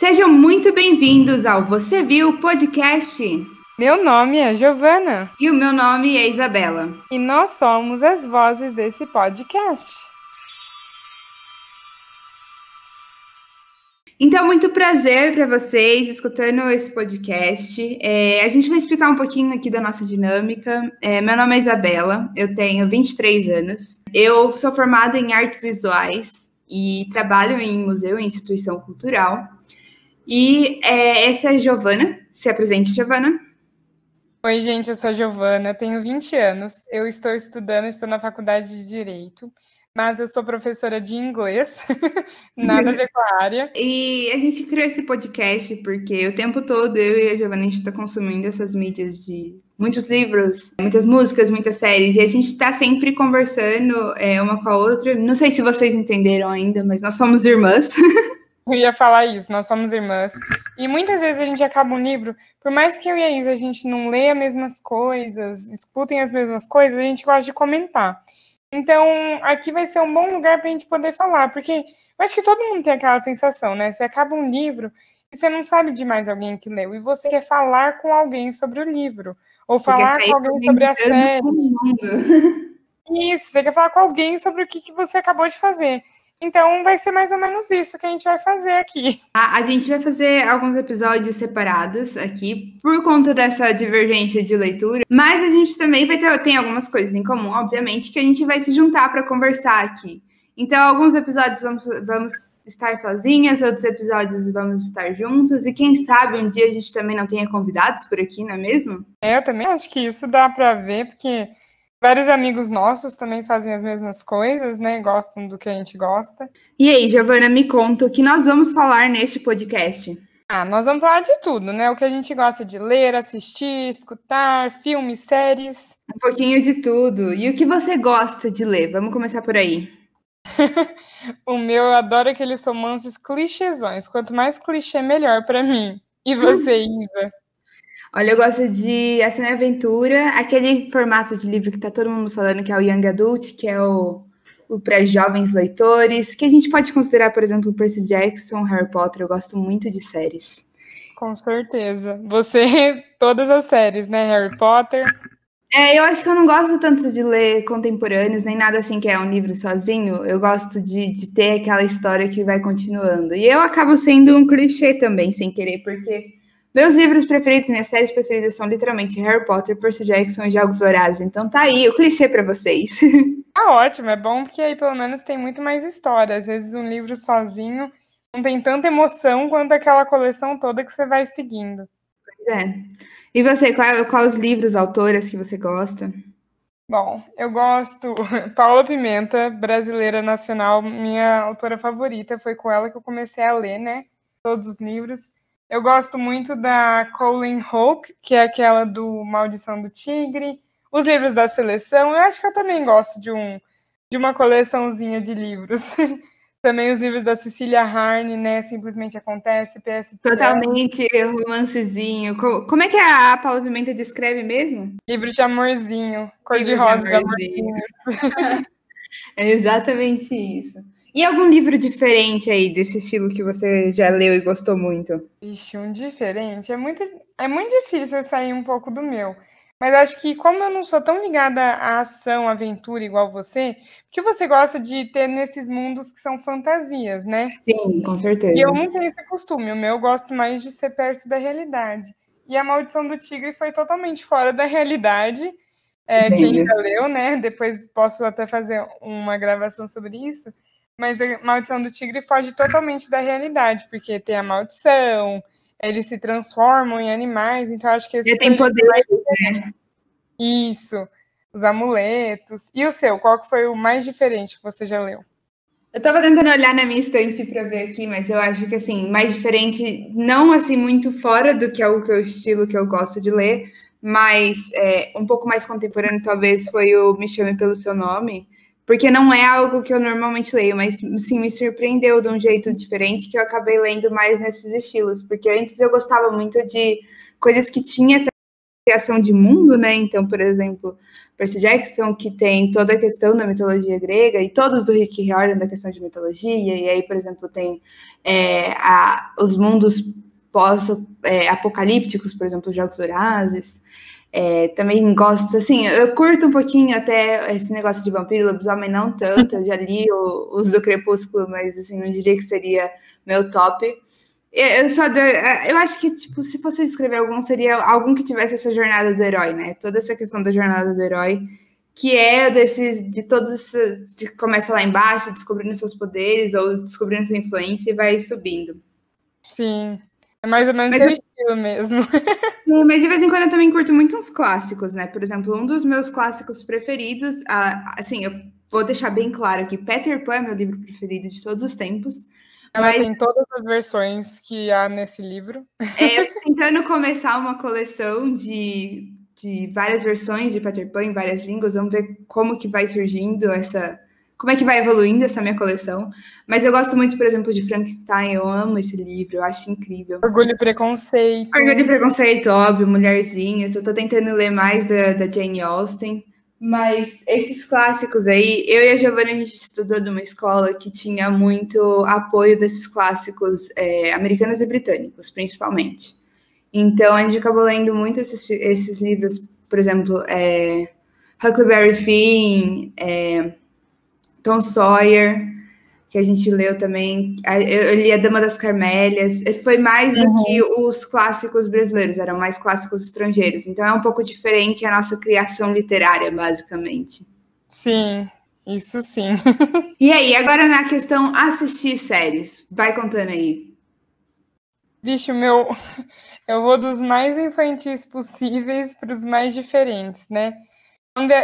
Sejam muito bem-vindos ao Você Viu Podcast. Meu nome é Giovana. E o meu nome é Isabela. E nós somos as vozes desse podcast. Então, muito prazer para vocês escutando esse podcast. É, a gente vai explicar um pouquinho aqui da nossa dinâmica. É, meu nome é Isabela, eu tenho 23 anos. Eu sou formada em artes visuais e trabalho em museu e instituição cultural. E é, essa é a Giovana. Se apresente, Giovana. Oi, gente, eu sou a Giovana, tenho 20 anos. Eu estou estudando, estou na faculdade de Direito mas eu sou professora de inglês, nada a ver com a área. E a gente criou esse podcast porque o tempo todo eu e a Giovanna a gente está consumindo essas mídias de muitos livros, muitas músicas, muitas séries, e a gente está sempre conversando é, uma com a outra. Não sei se vocês entenderam ainda, mas nós somos irmãs. Eu ia falar isso, nós somos irmãs. E muitas vezes a gente acaba um livro, por mais que eu e a Isa a gente não leia as mesmas coisas, escutem as mesmas coisas, a gente gosta de comentar. Então, aqui vai ser um bom lugar para a gente poder falar, porque eu acho que todo mundo tem aquela sensação, né? Você acaba um livro e você não sabe de mais alguém que leu, e você quer falar com alguém sobre o livro, ou você falar com alguém sobre a série. Isso, você quer falar com alguém sobre o que, que você acabou de fazer. Então vai ser mais ou menos isso que a gente vai fazer aqui. A, a, gente vai fazer alguns episódios separados aqui por conta dessa divergência de leitura, mas a gente também vai ter tem algumas coisas em comum, obviamente, que a gente vai se juntar para conversar aqui. Então, alguns episódios vamos, vamos estar sozinhas, outros episódios vamos estar juntos, e quem sabe um dia a gente também não tenha convidados por aqui, não é mesmo? É, eu também acho que isso dá para ver, porque Vários amigos nossos também fazem as mesmas coisas, né? Gostam do que a gente gosta. E aí, Giovana, me conta o que nós vamos falar neste podcast. Ah, nós vamos falar de tudo, né? O que a gente gosta de ler, assistir, escutar, filmes, séries. Um pouquinho de tudo. E o que você gosta de ler? Vamos começar por aí. o meu, eu adoro aqueles romances clichêsões. Quanto mais clichê, melhor para mim. E você, Isa? Olha, eu gosto de Ação e Aventura, aquele formato de livro que tá todo mundo falando que é o Young Adult, que é o, o para jovens leitores, que a gente pode considerar, por exemplo, Percy Jackson, Harry Potter. Eu gosto muito de séries. Com certeza. Você, todas as séries, né? Harry Potter. É, eu acho que eu não gosto tanto de ler contemporâneos, nem nada assim que é um livro sozinho. Eu gosto de, de ter aquela história que vai continuando. E eu acabo sendo um clichê também, sem querer, porque meus livros preferidos, minhas séries preferidas são literalmente Harry Potter, Percy Jackson e Jogos Vorazes. Então tá aí o clichê para vocês. Tá ótimo, é bom porque aí pelo menos tem muito mais história. Às vezes um livro sozinho não tem tanta emoção quanto aquela coleção toda que você vai seguindo. Pois é. E você, quais qual os livros, autoras que você gosta? Bom, eu gosto. Paula Pimenta, brasileira nacional, minha autora favorita. Foi com ela que eu comecei a ler, né? Todos os livros. Eu gosto muito da Colleen Hawke, que é aquela do Maldição do Tigre, os livros da seleção. Eu acho que eu também gosto de um de uma coleçãozinha de livros. também os livros da Cecília Harne, né? Simplesmente acontece, PS. Totalmente romancezinho. Como, é que a Paula Pimenta descreve mesmo? Livro de amorzinho, cor de rosa de amorzinho. é exatamente isso. E algum livro diferente aí desse estilo que você já leu e gostou muito? Ixi, um diferente. É muito, é muito difícil sair um pouco do meu. Mas acho que como eu não sou tão ligada à ação, aventura igual você, que você gosta de ter nesses mundos que são fantasias, né? Sim, com certeza. E eu não tenho esse costume. O meu eu gosto mais de ser perto da realidade. E a Maldição do Tigre foi totalmente fora da realidade. É, quem já leu, né? Depois posso até fazer uma gravação sobre isso mas a maldição do tigre foge totalmente da realidade, porque tem a maldição, eles se transformam em animais, então acho que esse. Tem poder, né? Isso, os amuletos. E o seu, qual que foi o mais diferente que você já leu? Eu tava tentando olhar na minha estante para ver aqui, mas eu acho que assim, mais diferente, não assim muito fora do que é o, que o estilo que eu gosto de ler, mas é, um pouco mais contemporâneo, talvez foi o Me Chame Pelo Seu Nome, porque não é algo que eu normalmente leio, mas sim me surpreendeu de um jeito diferente que eu acabei lendo mais nesses estilos, porque antes eu gostava muito de coisas que tinha essa criação de mundo, né? Então, por exemplo, Percy Jackson, que tem toda a questão da mitologia grega, e todos do Rick Riordan da questão de mitologia, e aí, por exemplo, tem é, a, os mundos pós-apocalípticos, é, por exemplo, os Jogos Horazes. É, também gosto, assim, eu curto um pouquinho até esse negócio de vampiro, lobisomem não tanto, eu já li o, os do Crepúsculo, mas assim, não diria que seria meu top. Eu só eu acho que, tipo, se fosse escrever algum, seria algum que tivesse essa jornada do herói, né? Toda essa questão da jornada do herói, que é desse, de todos esses. De começa lá embaixo, descobrindo seus poderes, ou descobrindo sua influência e vai subindo. Sim. É mais ou menos mas seu estilo mesmo. Sim, mas de vez em quando eu também curto muito uns clássicos, né? Por exemplo, um dos meus clássicos preferidos, assim, eu vou deixar bem claro aqui, Peter Pan é meu livro preferido de todos os tempos. Ela mas... tem todas as versões que há nesse livro. É, eu tô tentando começar uma coleção de, de várias versões de Peter Pan em várias línguas. Vamos ver como que vai surgindo essa, como é que vai evoluindo essa minha coleção. Mas eu gosto muito, por exemplo, de Frankenstein, eu amo esse livro, eu acho incrível. Orgulho e Preconceito. Orgulho e Preconceito, óbvio, Mulherzinhas. Eu tô tentando ler mais da, da Jane Austen. Mas esses clássicos aí, eu e a Giovanna, a gente estudou numa escola que tinha muito apoio desses clássicos é, americanos e britânicos, principalmente. Então a gente acabou lendo muito esses, esses livros, por exemplo, é, Huckleberry Finn, é, Tom Sawyer, que a gente leu também. Eu li A Dama das Carmélias. Foi mais uhum. do que os clássicos brasileiros, eram mais clássicos estrangeiros. Então é um pouco diferente a nossa criação literária, basicamente. Sim, isso sim. e aí, agora na questão assistir séries, vai contando aí. Vixe, meu, eu vou dos mais infantis possíveis para os mais diferentes, né?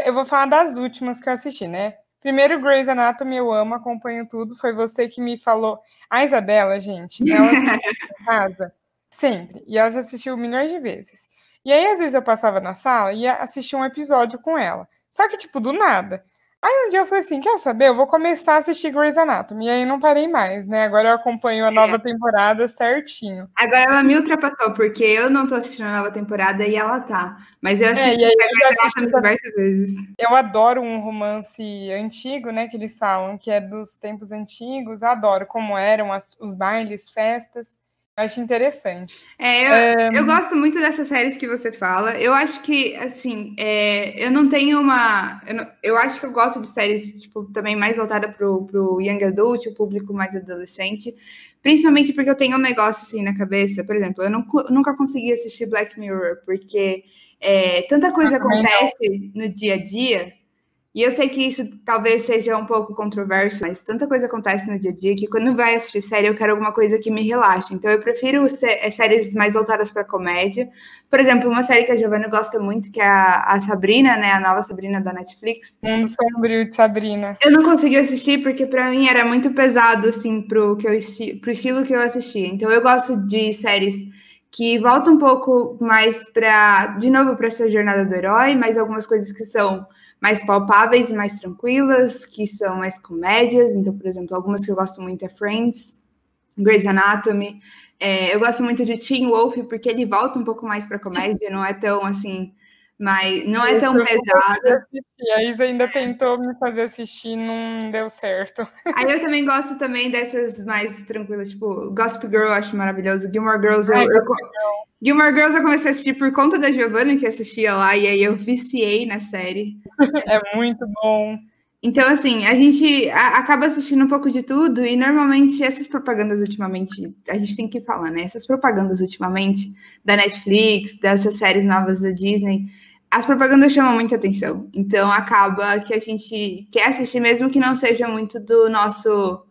Eu vou falar das últimas que eu assisti, né? Primeiro, Grey's Anatomy, eu amo, acompanho tudo. Foi você que me falou. A Isabela, gente, ela casa sempre. E ela já assistiu milhões de vezes. E aí, às vezes, eu passava na sala e ia assistir um episódio com ela. Só que, tipo, do nada. Aí um dia eu falei assim: quer saber? Eu vou começar a assistir Grey's Anatomy. E aí não parei mais, né? Agora eu acompanho a nova é. temporada certinho. Agora ela me ultrapassou, porque eu não tô assistindo a nova temporada e ela tá. Mas eu assisti é, eu diversas vezes. Eu adoro um romance antigo, né? Que eles falam, que é dos tempos antigos. adoro como eram as, os bailes, festas. Acho interessante. É, eu, é... eu, gosto muito dessas séries que você fala. Eu acho que, assim, é, eu não tenho uma. Eu, não, eu, acho que eu gosto de séries, tipo, também mais voltada pro, pro young adult, o público mais adolescente. Principalmente porque eu tenho um negócio assim na cabeça. Por exemplo, eu não, nunca consegui assistir Black Mirror, porque é, tanta coisa acontece no dia a dia e eu sei que isso talvez seja um pouco controverso, mas tanta coisa acontece no dia a dia que quando vai assistir série eu quero alguma coisa que me relaxe. Então eu prefiro é, séries mais voltadas para comédia. Por exemplo, uma série que a Giovanna gosta muito, que é a, a Sabrina, né? A nova Sabrina da Netflix. Mundo Sombrio de Sabrina. Eu não consegui assistir porque para mim era muito pesado, assim, pro, que eu, pro estilo que eu assistia. Então eu gosto de séries que voltam um pouco mais para, de novo, para essa jornada do herói, mas algumas coisas que são mais palpáveis e mais tranquilas, que são mais comédias. Então, por exemplo, algumas que eu gosto muito é Friends, Grey's Anatomy. É, eu gosto muito de Teen Wolf porque ele volta um pouco mais para comédia, não é tão assim mas não é tão pesada. A Isa ainda tentou me fazer assistir, não deu certo. Aí eu também gosto também dessas mais tranquilas, tipo, Gossip Girl eu acho maravilhoso, Gilmore Girls eu, eu, Gilmore Girls eu comecei a assistir por conta da Giovanna que assistia lá e aí eu viciei na série. é muito bom. Então, assim, a gente acaba assistindo um pouco de tudo e normalmente essas propagandas ultimamente, a gente tem que falar, né? Essas propagandas ultimamente da Netflix, dessas séries novas da Disney, as propagandas chamam muita atenção. Então acaba que a gente quer assistir mesmo que não seja muito do nosso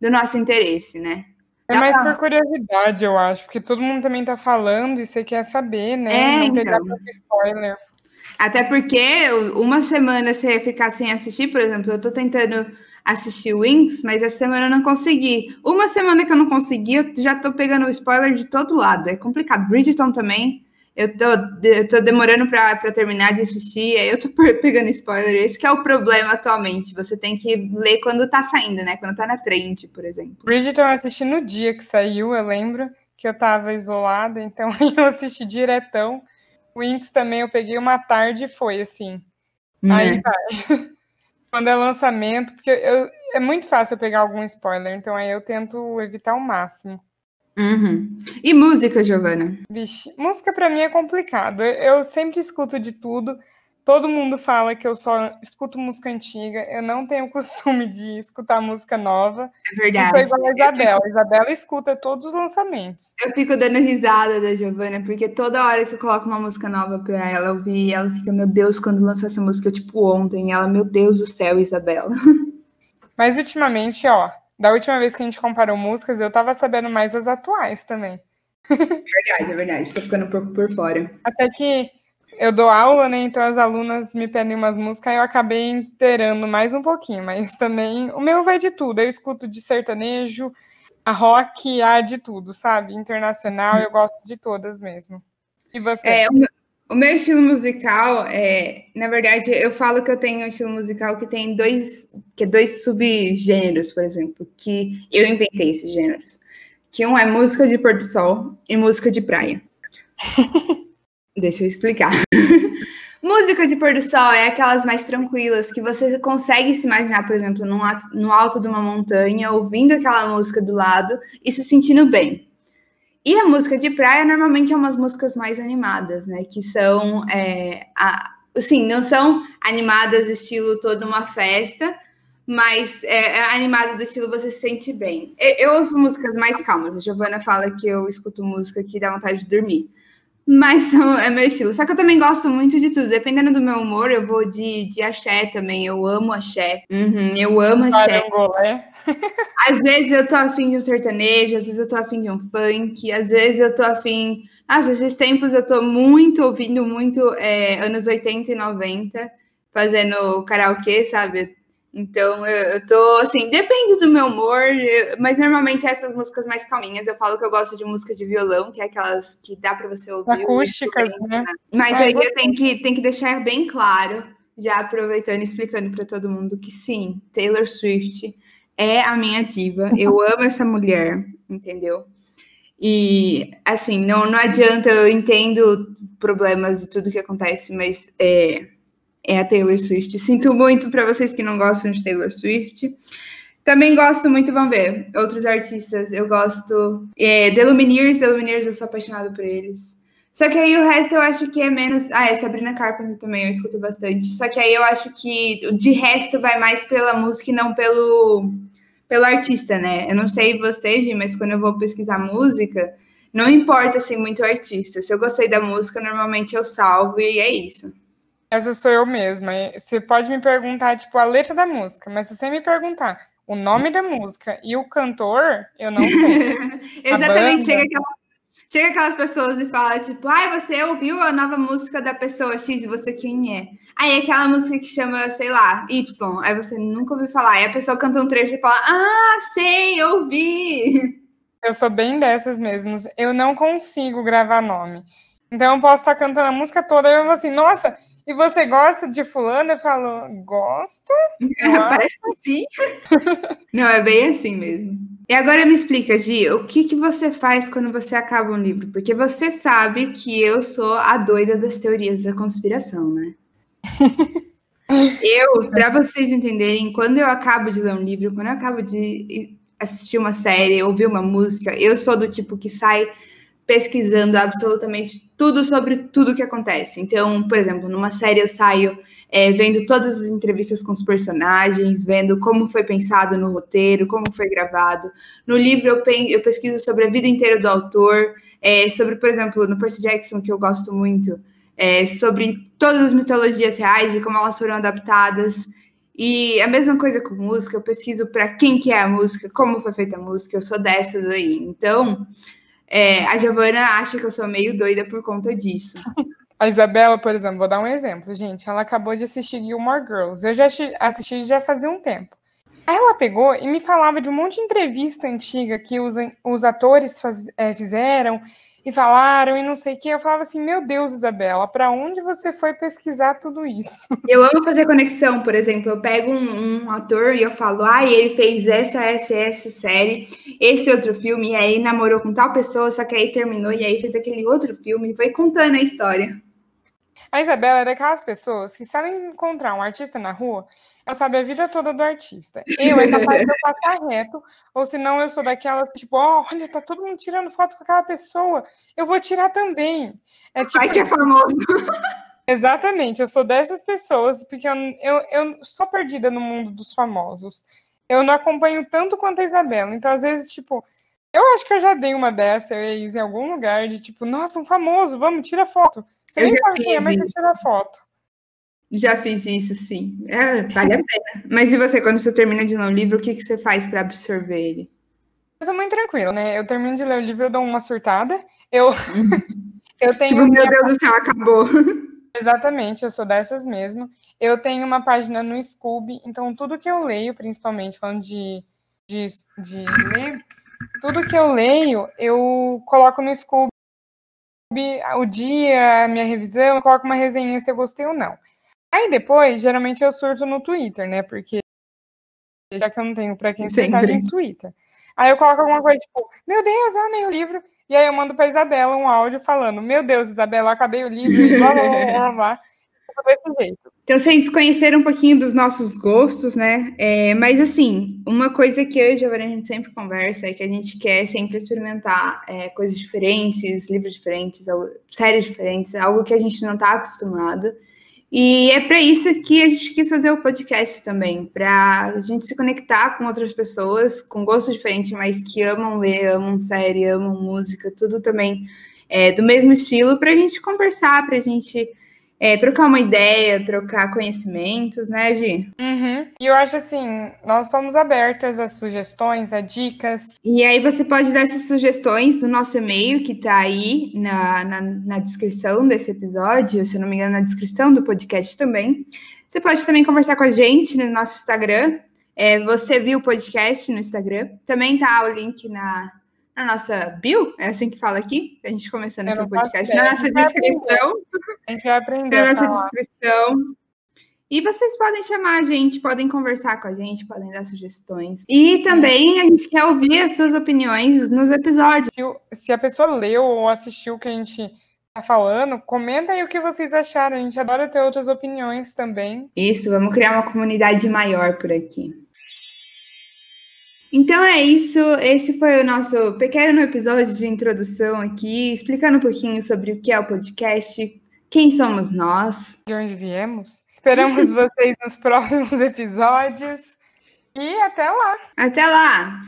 do nosso interesse, né? É mais pra... por curiosidade, eu acho, porque todo mundo também tá falando e você quer saber, né? É, não pegar então. spoiler. Até porque uma semana você ficar sem assistir, por exemplo, eu tô tentando assistir Wings, mas essa semana eu não consegui. Uma semana que eu não consegui, eu já tô pegando spoiler de todo lado. É complicado. Bridgeton também eu tô, eu tô demorando para terminar de assistir, aí eu tô pegando spoiler. Esse que é o problema atualmente. Você tem que ler quando tá saindo, né? Quando tá na trend, por exemplo. Bridgerton eu assisti no dia que saiu, eu lembro que eu tava isolada, então eu assisti diretão. Winx também eu peguei uma tarde e foi assim. Né? Aí vai. Quando é lançamento, porque eu, é muito fácil eu pegar algum spoiler, então aí eu tento evitar o máximo. Uhum. E música, Giovana? Vixe, música para mim é complicado. Eu, sempre escuto de tudo. Todo mundo fala que eu só escuto música antiga, eu não tenho costume de escutar música nova. É verdade. Eu sou igual a Isabela. Fico... A Isabela escuta todos os lançamentos. Eu fico dando risada da Giovana, porque toda hora que eu coloco uma música nova pra ela ouvir, ela fica, meu Deus, quando lançou essa música, eu, tipo, ontem, ela, meu Deus do céu, Isabela. Mas ultimamente, ó, da última vez que a gente comparou músicas, eu tava sabendo mais das atuais também. Verdade, é verdade. Tô ficando um pouco por fora. Até que eu dou aula, né? Então as alunas me pedem umas músicas e eu acabei inteirando mais um pouquinho, mas também o meu vai de tudo. Eu escuto de sertanejo, a rock, a de tudo, sabe? Internacional, eu gosto de todas mesmo. E você? É, o, meu, o meu estilo musical é, na verdade, eu falo que eu tenho um estilo musical que tem dois, que é dois subgêneros, por exemplo, que eu inventei esses gêneros. Que um é música de pôr do sol e música de praia. Deixa eu explicar. Música de pôr do sol é aquelas mais tranquilas que você consegue se imaginar, por exemplo, num, no alto de uma montanha, ouvindo aquela música do lado e se sentindo bem. E a música de praia normalmente é umas músicas mais animadas, né? Que são, é, a, assim, não são animadas estilo toda uma festa, mas é, é animada do estilo você se sente bem. Eu, eu ouço músicas mais calmas. A Giovana fala que eu escuto música que dá vontade de dormir. Mas é meu estilo. Só que eu também gosto muito de tudo. Dependendo do meu humor, eu vou de, de axé também. Eu amo axé. Uhum, eu amo axé. É? às vezes eu tô afim de um sertanejo, às vezes eu tô afim de um funk, às vezes eu tô afim. Nossa, esses tempos eu tô muito ouvindo muito é, anos 80 e 90, fazendo karaokê, sabe? Então, eu, eu tô, assim, depende do meu humor, eu, mas normalmente essas músicas mais calminhas, eu falo que eu gosto de música de violão, que é aquelas que dá para você ouvir. Acústicas, né? Mas é, aí eu tenho que, tenho que deixar bem claro, já aproveitando e explicando para todo mundo que sim, Taylor Swift é a minha diva, eu amo essa mulher, entendeu? E, assim, não, não adianta, eu entendo problemas e tudo que acontece, mas é, é a Taylor Swift. Sinto muito para vocês que não gostam de Taylor Swift. Também gosto muito, vamos ver, outros artistas. Eu gosto. É, The Lumineers, The Lumineers, eu sou apaixonada por eles. Só que aí o resto eu acho que é menos. Ah, é Sabrina Carpenter também, eu escuto bastante. Só que aí eu acho que de resto vai mais pela música e não pelo, pelo artista, né? Eu não sei vocês, mas quando eu vou pesquisar música, não importa assim muito o artista. Se eu gostei da música, normalmente eu salvo e é isso. Essa sou eu mesma. Você pode me perguntar, tipo, a letra da música, mas se você me perguntar o nome da música e o cantor, eu não sei. Exatamente, chega, aquela, chega aquelas pessoas e fala, tipo, ai, você ouviu a nova música da pessoa X e você quem é? Aí aquela música que chama, sei lá, Y, aí você nunca ouviu falar, aí a pessoa canta um trecho e fala, ah, sei, ouvi. Eu sou bem dessas mesmas. Eu não consigo gravar nome. Então eu posso estar cantando a música toda e eu vou assim, nossa, e você gosta de fulano? Eu falo, gosto. Parece assim. Não, é bem assim mesmo. E agora me explica, Gi, o que, que você faz quando você acaba um livro? Porque você sabe que eu sou a doida das teorias da conspiração, né? eu, para vocês entenderem, quando eu acabo de ler um livro, quando eu acabo de assistir uma série, ouvir uma música, eu sou do tipo que sai pesquisando absolutamente tudo sobre tudo que acontece. Então, por exemplo, numa série eu saio é, vendo todas as entrevistas com os personagens, vendo como foi pensado no roteiro, como foi gravado. No livro eu, eu pesquiso sobre a vida inteira do autor, é, sobre, por exemplo, no Percy Jackson, que eu gosto muito, é, sobre todas as mitologias reais e como elas foram adaptadas. E a mesma coisa com música, eu pesquiso para quem que é a música, como foi feita a música, eu sou dessas aí. Então, é, a Giovana acha que eu sou meio doida por conta disso. A Isabela, por exemplo, vou dar um exemplo, gente. Ela acabou de assistir Gilmore Girls. Eu já assisti já fazia um tempo. Aí ela pegou e me falava de um monte de entrevista antiga que os, os atores faz, é, fizeram e falaram e não sei o que. Eu falava assim, meu Deus, Isabela, para onde você foi pesquisar tudo isso? Eu amo fazer conexão, por exemplo, eu pego um, um ator e eu falo, ah, ele fez essa, essa, essa série, esse outro filme, e aí namorou com tal pessoa, só que aí terminou, e aí fez aquele outro filme, e foi contando a história. A Isabela é daquelas pessoas que, se ela encontrar um artista na rua, ela sabe a vida toda do artista. Eu é capaz de eu passar reto, ou senão eu sou daquelas, tipo, oh, olha, tá todo mundo tirando foto com aquela pessoa, eu vou tirar também. É tipo. Ai, que é famoso. Exatamente, eu sou dessas pessoas, porque eu, eu, eu sou perdida no mundo dos famosos. Eu não acompanho tanto quanto a Isabela. Então, às vezes, tipo, eu acho que eu já dei uma dessa, eu em algum lugar, de tipo, nossa, um famoso, vamos, tira foto. Você eu nem sabe quem é, mas você tira foto. Já fiz isso, sim. É, vale a pena. Mas e você, quando você termina de ler um livro, o que, que você faz para absorver ele? Coisa muito tranquila, né? Eu termino de ler o livro, eu dou uma surtada. Eu, eu tenho. Tipo, meu Deus do céu, acabou. Exatamente, eu sou dessas mesmo. Eu tenho uma página no Scooby, então tudo que eu leio, principalmente falando de, de, de ler, tudo que eu leio, eu coloco no Scooby o dia, a minha revisão, eu coloco uma resenha se eu gostei ou não. Aí depois, geralmente eu surto no Twitter, né? Porque já que eu não tenho para quem surtar, gente, Twitter. Aí eu coloco alguma coisa tipo, meu Deus, eu amei o livro. E aí eu mando para Isabela um áudio falando: Meu Deus, Isabela, eu acabei o livro, blá blá blá blá. blá. Desse jeito. Então, vocês conheceram um pouquinho dos nossos gostos, né? É, mas, assim, uma coisa que eu e a a gente sempre conversa é que a gente quer sempre experimentar é, coisas diferentes, livros diferentes, séries diferentes, algo que a gente não está acostumado. E é para isso que a gente quis fazer o podcast também, para a gente se conectar com outras pessoas com gostos diferentes, mas que amam ler, amam série, amam música, tudo também é, do mesmo estilo, para a gente conversar, para a gente é, trocar uma ideia, trocar conhecimentos, né, Gi? Uhum. E eu acho assim, nós somos abertas a sugestões, a dicas. E aí você pode dar essas sugestões no nosso e-mail, que tá aí na, na, na descrição desse episódio, se eu não me engano, na descrição do podcast também. Você pode também conversar com a gente no nosso Instagram. É, você viu o podcast no Instagram. Também tá o link na, na nossa bio, é assim que fala aqui, a gente começando aqui o podcast, na nossa descrição. A gente vai aprender. Na nossa descrição. E vocês podem chamar a gente, podem conversar com a gente, podem dar sugestões. E também a gente quer ouvir as suas opiniões nos episódios. Se a pessoa leu ou assistiu o que a gente tá falando, comenta aí o que vocês acharam. A gente adora ter outras opiniões também. Isso, vamos criar uma comunidade maior por aqui. Então é isso. Esse foi o nosso pequeno episódio de introdução aqui, explicando um pouquinho sobre o que é o podcast, quem somos nós, de onde viemos. Esperamos vocês nos próximos episódios e até lá. Até lá.